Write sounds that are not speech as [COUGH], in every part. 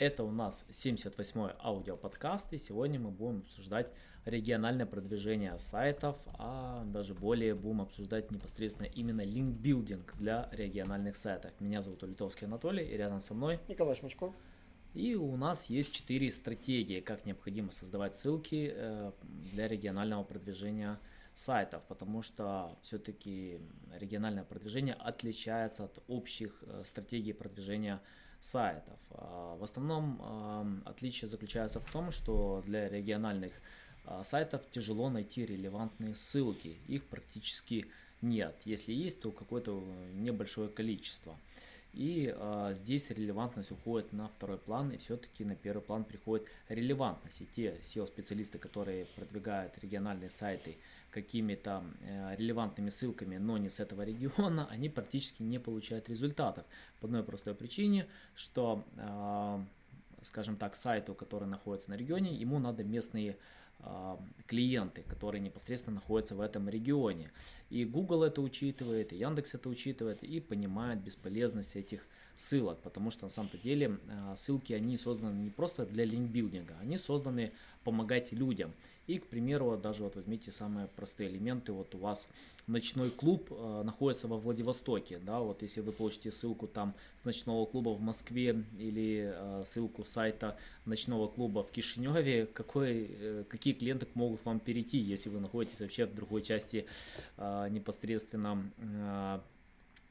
Это у нас 78-й аудиоподкаст, и сегодня мы будем обсуждать региональное продвижение сайтов, а даже более будем обсуждать непосредственно именно линкбилдинг для региональных сайтов. Меня зовут Улитовский Анатолий, и рядом со мной Николай Шмачко. И у нас есть четыре стратегии, как необходимо создавать ссылки э, для регионального продвижения сайтов, потому что все-таки региональное продвижение отличается от общих э, стратегий продвижения сайтов. А, в основном отличие заключается в том, что для региональных а, сайтов тяжело найти релевантные ссылки, их практически нет. Если есть, то какое-то небольшое количество. И э, здесь релевантность уходит на второй план, и все-таки на первый план приходит релевантность. И те SEO-специалисты, которые продвигают региональные сайты какими-то э, релевантными ссылками, но не с этого региона, они практически не получают результатов. По одной простой причине, что э, скажем так, сайту, который находится на регионе, ему надо местные клиенты, которые непосредственно находятся в этом регионе. И Google это учитывает, и Яндекс это учитывает, и понимает бесполезность этих ссылок, потому что на самом-то деле э, ссылки, они созданы не просто для линкбилдинга, они созданы помогать людям. И, к примеру, даже вот возьмите самые простые элементы, вот у вас ночной клуб э, находится во Владивостоке, да, вот если вы получите ссылку там с ночного клуба в Москве или э, ссылку сайта ночного клуба в Кишиневе, какой, э, какие клиенты могут вам перейти, если вы находитесь вообще в другой части э, непосредственно э,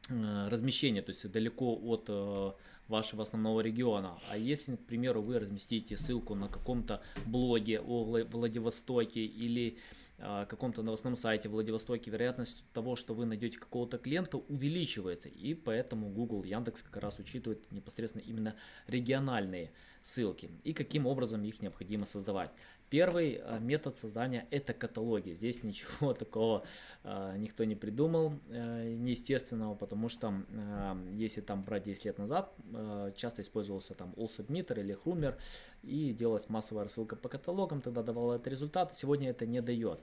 размещения, то есть далеко от э, вашего основного региона. А если, к примеру, вы разместите ссылку на каком-то блоге о Владивостоке или каком-то новостном сайте в Владивостоке, вероятность того, что вы найдете какого-то клиента, увеличивается. И поэтому Google, Яндекс как раз учитывает непосредственно именно региональные ссылки и каким образом их необходимо создавать. Первый э, метод создания это каталоги. Здесь ничего [LAUGHS] такого э, никто не придумал э, неестественного, потому что если там брать 10 лет назад, часто использовался там AllSubmitter или Хрумер и делалась массовая рассылка по каталогам, тогда давало это результат, сегодня это не дает.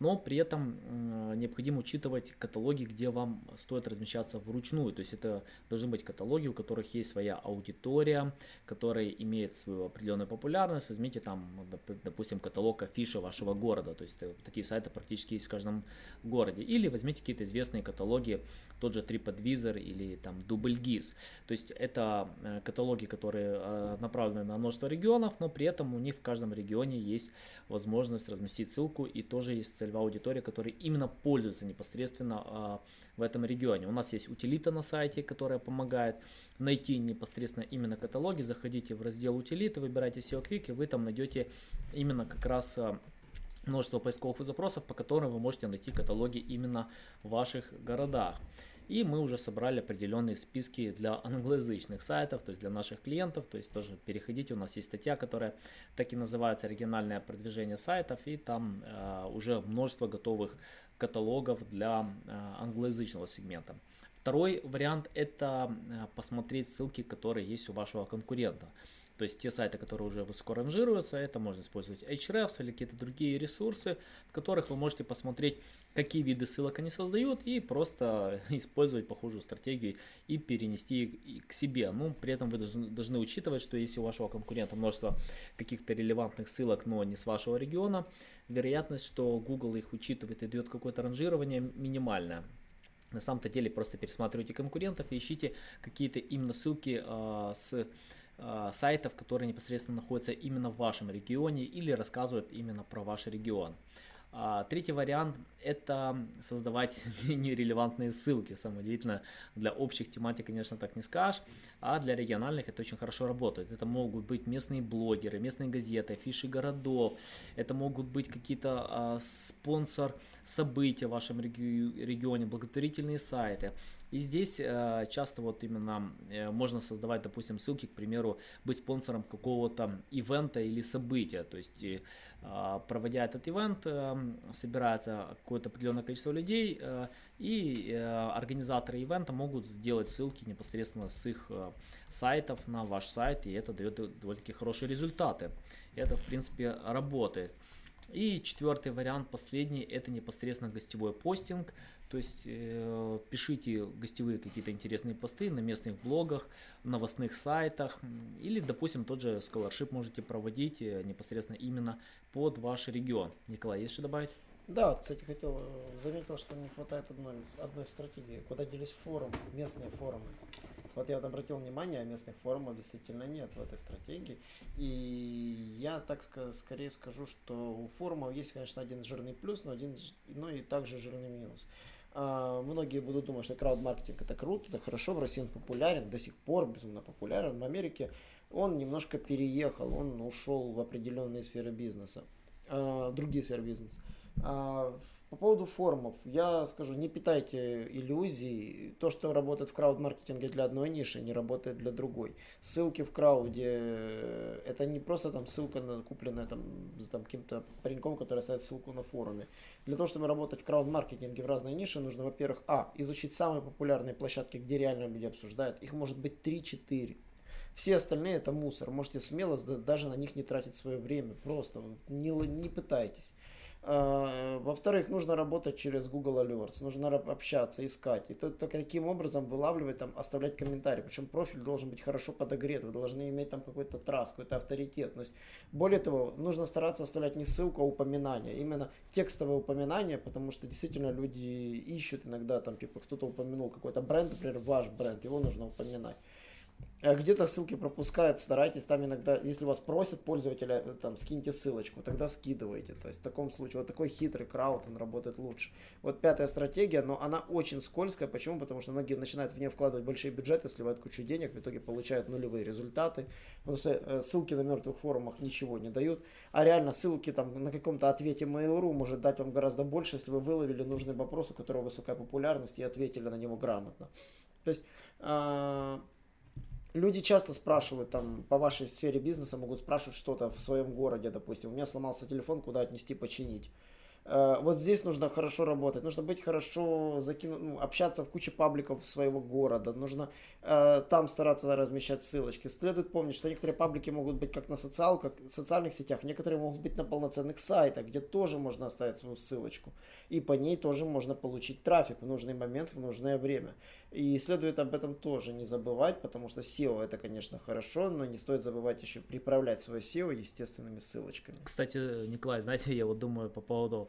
Но при этом необходимо учитывать каталоги, где вам стоит размещаться вручную, то есть это должны быть каталоги, у которых есть своя аудитория, которые имеют свою определенную популярность, возьмите там, допустим, каталог афиши вашего города. То есть э, такие сайты практически есть в каждом городе. Или возьмите какие-то известные каталоги, тот же TripAdvisor или там DoubleGIS. То есть это э, каталоги, которые э, направлены на множество регионов, но при этом у них в каждом регионе есть возможность разместить ссылку и тоже есть целевая аудитория, которая именно пользуется непосредственно в этом регионе. У нас есть утилита на сайте, которая помогает найти непосредственно именно каталоги. Заходите в раздел утилиты, выбирайте SEO Quick, и вы там найдете именно именно как раз а, множество поисковых запросов, по которым вы можете найти каталоги именно в ваших городах. И мы уже собрали определенные списки для англоязычных сайтов, то есть для наших клиентов. То есть тоже переходите, у нас есть статья, которая так и называется «Региональное продвижение сайтов», и там э, уже множество готовых каталогов для э, англоязычного сегмента. Второй вариант это посмотреть ссылки, которые есть у вашего конкурента. То есть те сайты, которые уже высоко ранжируются, это можно использовать Hrefs или какие-то другие ресурсы, в которых вы можете посмотреть, какие виды ссылок они создают и просто [LAUGHS] использовать похожую стратегию и перенести их к себе. Ну, при этом вы должны, должны учитывать, что если у вашего конкурента множество каких-то релевантных ссылок, но не с вашего региона, вероятность, что Google их учитывает и дает какое-то ранжирование минимальная. На самом-то деле просто пересматривайте конкурентов и ищите какие-то именно ссылки э, с э, сайтов, которые непосредственно находятся именно в вашем регионе или рассказывают именно про ваш регион. А, третий вариант – это создавать [LAUGHS] нерелевантные ссылки. Самое удивительное, для общих тематик, конечно, так не скажешь, а для региональных это очень хорошо работает. Это могут быть местные блогеры, местные газеты, афиши городов, это могут быть какие-то а, спонсор события в вашем регионе, благотворительные сайты. И здесь э, часто вот именно э, можно создавать, допустим, ссылки, к примеру, быть спонсором какого-то ивента или события. То есть, э, проводя этот ивент, собирается какое-то определенное количество людей, и организаторы ивента могут сделать ссылки непосредственно с их сайтов на ваш сайт, и это дает довольно-таки хорошие результаты. Это, в принципе, работает. И четвертый вариант, последний, это непосредственно гостевой постинг. То есть э, пишите гостевые какие-то интересные посты на местных блогах, новостных сайтах. Или, допустим, тот же Scholarship можете проводить э, непосредственно именно под ваш регион. Николай, есть что добавить? Да, кстати, хотел, э, заметил, что не хватает одной, одной стратегии. Куда делись форумы, местные форумы. Вот я вот обратил внимание, а местных форумов действительно нет в этой стратегии. И я так ска- скорее скажу, что у форумов есть, конечно, один жирный плюс, но один, но и также жирный минус. А, многие будут думать, что крауд-маркетинг это круто, это хорошо, в России он популярен, до сих пор безумно популярен. В Америке он немножко переехал, он ушел в определенные сферы бизнеса, а, другие сферы бизнеса. По поводу форумов, я скажу, не питайте иллюзий. То, что работает в крауд-маркетинге для одной ниши, не работает для другой. Ссылки в крауде, это не просто там ссылка на купленная там, с там, каким-то пареньком, который ставит ссылку на форуме. Для того, чтобы работать в крауд-маркетинге в разные ниши, нужно, во-первых, а, изучить самые популярные площадки, где реально люди обсуждают. Их может быть 3-4. Все остальные это мусор. Можете смело даже на них не тратить свое время. Просто не, не пытайтесь. А, во-вторых, нужно работать через Google Alerts, нужно общаться, искать. И только таким образом вылавливать, там, оставлять комментарии. Причем профиль должен быть хорошо подогрет, вы должны иметь там какой-то трасс, какой-то авторитетность. Более того, нужно стараться оставлять не ссылку, а упоминание. Именно текстовое упоминание, потому что действительно люди ищут иногда, там, типа, кто-то упомянул какой-то бренд, например, ваш бренд, его нужно упоминать. А где-то ссылки пропускают, старайтесь там иногда, если вас просят пользователя, э, там, скиньте ссылочку, тогда скидывайте. То есть в таком случае вот такой хитрый крауд, он работает лучше. Вот пятая стратегия, но она очень скользкая. Почему? Потому что многие начинают в нее вкладывать большие бюджеты, сливают кучу денег, в итоге получают нулевые результаты. Потому что э, ссылки на мертвых форумах ничего не дают. А реально ссылки там на каком-то ответе Mail.ru может дать вам гораздо больше, если вы выловили нужный вопрос, у которого высокая популярность и ответили на него грамотно. То есть э, Люди часто спрашивают, там, по вашей сфере бизнеса могут спрашивать что-то в своем городе, допустим. У меня сломался телефон, куда отнести, починить. Э, вот здесь нужно хорошо работать, нужно быть хорошо, закинуть, ну, общаться в куче пабликов своего города, нужно э, там стараться размещать ссылочки. Следует помнить, что некоторые паблики могут быть как на социалках, социальных сетях, некоторые могут быть на полноценных сайтах, где тоже можно оставить свою ссылочку. И по ней тоже можно получить трафик в нужный момент, в нужное время. И следует об этом тоже не забывать, потому что SEO это, конечно, хорошо, но не стоит забывать еще приправлять свое SEO естественными ссылочками. Кстати, Николай, знаете, я вот думаю по поводу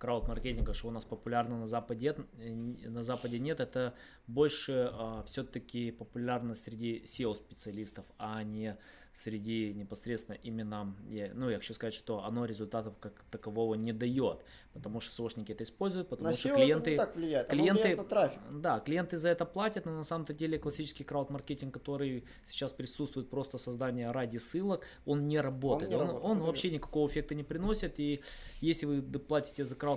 крауд-маркетинга, что у нас популярно на Западе, на Западе нет, это больше а, все-таки популярно среди SEO-специалистов, а не среди непосредственно именно, ну, я хочу сказать, что оно результатов как такового не дает, потому что сошники это используют, потому на что клиенты... Так влияет, клиенты, влияет на трафик. Да, клиенты за это платят, но на самом-то деле классический крауд-маркетинг, который сейчас присутствует просто создание ради ссылок, он не работает. Он, не он, работает, он вообще никакого эффекта не приносит, и если вы платите за крауд-маркетинг,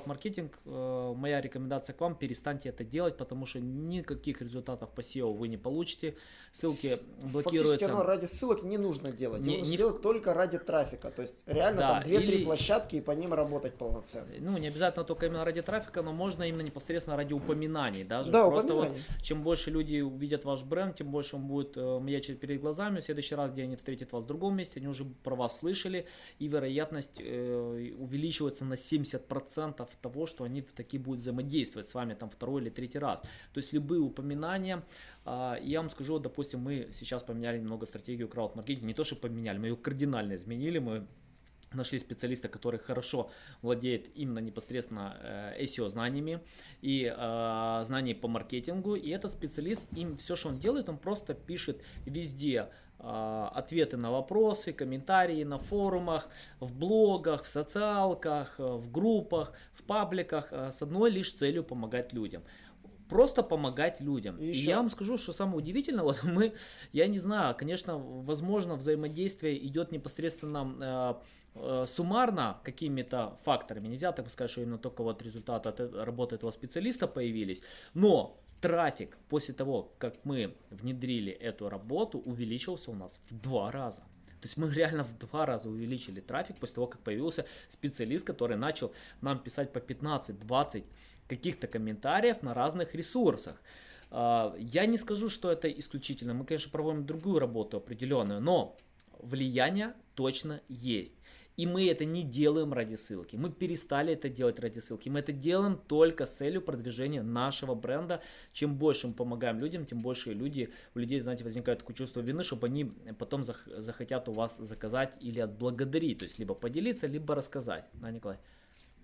э, моя рекомендация к вам, перестаньте это делать, потому что никаких результатов по SEO вы не получите, ссылки С, блокируются. Фактически ради ссылок не нужно делать, не, не делать в... только ради трафика, то есть реально да, там 2-3 или... площадки и по ним работать полноценно. Ну, не обязательно только именно ради трафика, но можно именно непосредственно ради упоминаний даже. Да, Просто вот, чем больше люди увидят ваш бренд, тем больше он будет э, маячить перед глазами. В следующий раз, где они встретят вас в другом месте, они уже про вас слышали, и вероятность э, увеличивается на 70% того, что они таки будут взаимодействовать с вами там второй или третий раз. То есть любые упоминания, э, я вам скажу, допустим, мы сейчас поменяли немного стратегию крауд-маркетинга, не то, что поменяли, мы ее кардинально изменили, мы нашли специалиста, который хорошо владеет именно непосредственно э, SEO знаниями и э, знаний по маркетингу. И этот специалист, им все, что он делает, он просто пишет везде э, ответы на вопросы, комментарии на форумах, в блогах, в социалках, в группах, в пабликах с одной лишь целью помогать людям. Просто помогать людям. И, и я вам скажу, что самое удивительное, [LAUGHS] вот мы, я не знаю, конечно, возможно, взаимодействие идет непосредственно Э, суммарно какими-то факторами, нельзя так сказать, что именно только вот результаты от э, работы этого специалиста появились, но трафик после того, как мы внедрили эту работу, увеличился у нас в два раза. То есть мы реально в два раза увеличили трафик после того, как появился специалист, который начал нам писать по 15-20 каких-то комментариев на разных ресурсах. А, я не скажу, что это исключительно. Мы, конечно, проводим другую работу определенную, но влияние точно есть. И мы это не делаем ради ссылки. Мы перестали это делать ради ссылки. Мы это делаем только с целью продвижения нашего бренда. Чем больше мы помогаем людям, тем больше люди, у людей, знаете, возникает такое чувство вины, чтобы они потом захотят у вас заказать или отблагодарить. То есть либо поделиться, либо рассказать. Да, Николай?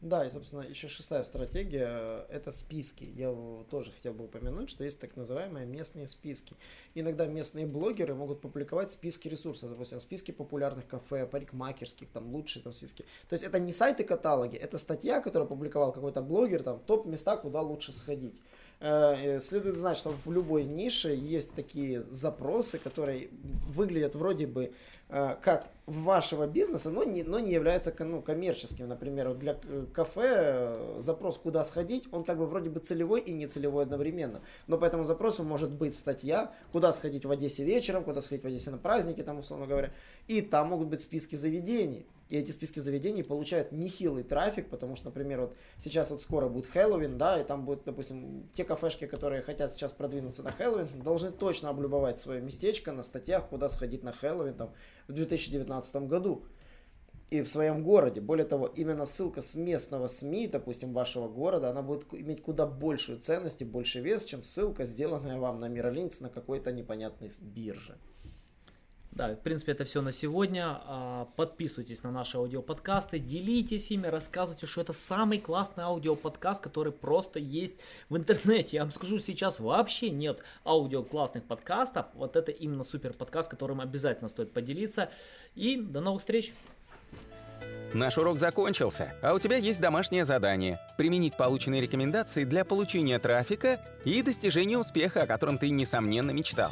Да, и, собственно, еще шестая стратегия это списки. Я тоже хотел бы упомянуть, что есть так называемые местные списки. Иногда местные блогеры могут публиковать списки ресурсов, допустим, списки популярных кафе, парикмахерских, там лучшие там списки. То есть это не сайты-каталоги, это статья, которую опубликовал какой-то блогер, там топ-места, куда лучше сходить. Э, следует знать, что в любой нише есть такие запросы, которые выглядят вроде бы как вашего бизнеса, но не, но не является ну, коммерческим. Например, для кафе запрос «Куда сходить?» он как бы вроде бы целевой и нецелевой одновременно. Но по этому запросу может быть статья «Куда сходить в Одессе вечером?», «Куда сходить в Одессе на праздники?», там, условно говоря. И там могут быть списки заведений. И эти списки заведений получают нехилый трафик, потому что, например, вот сейчас вот скоро будет Хэллоуин, да, и там будет, допустим, те кафешки, которые хотят сейчас продвинуться на Хэллоуин, должны точно облюбовать свое местечко на статьях, куда сходить на Хэллоуин там в 2019 году и в своем городе. Более того, именно ссылка с местного СМИ, допустим, вашего города, она будет иметь куда большую ценность и больше вес, чем ссылка, сделанная вам на Миролинкс на какой-то непонятной бирже. Да, в принципе, это все на сегодня. А, подписывайтесь на наши аудиоподкасты, делитесь ими, рассказывайте, что это самый классный аудиоподкаст, который просто есть в интернете. Я вам скажу, сейчас вообще нет аудио классных подкастов. Вот это именно супер подкаст, которым обязательно стоит поделиться. И до новых встреч! Наш урок закончился, а у тебя есть домашнее задание – применить полученные рекомендации для получения трафика и достижения успеха, о котором ты, несомненно, мечтал.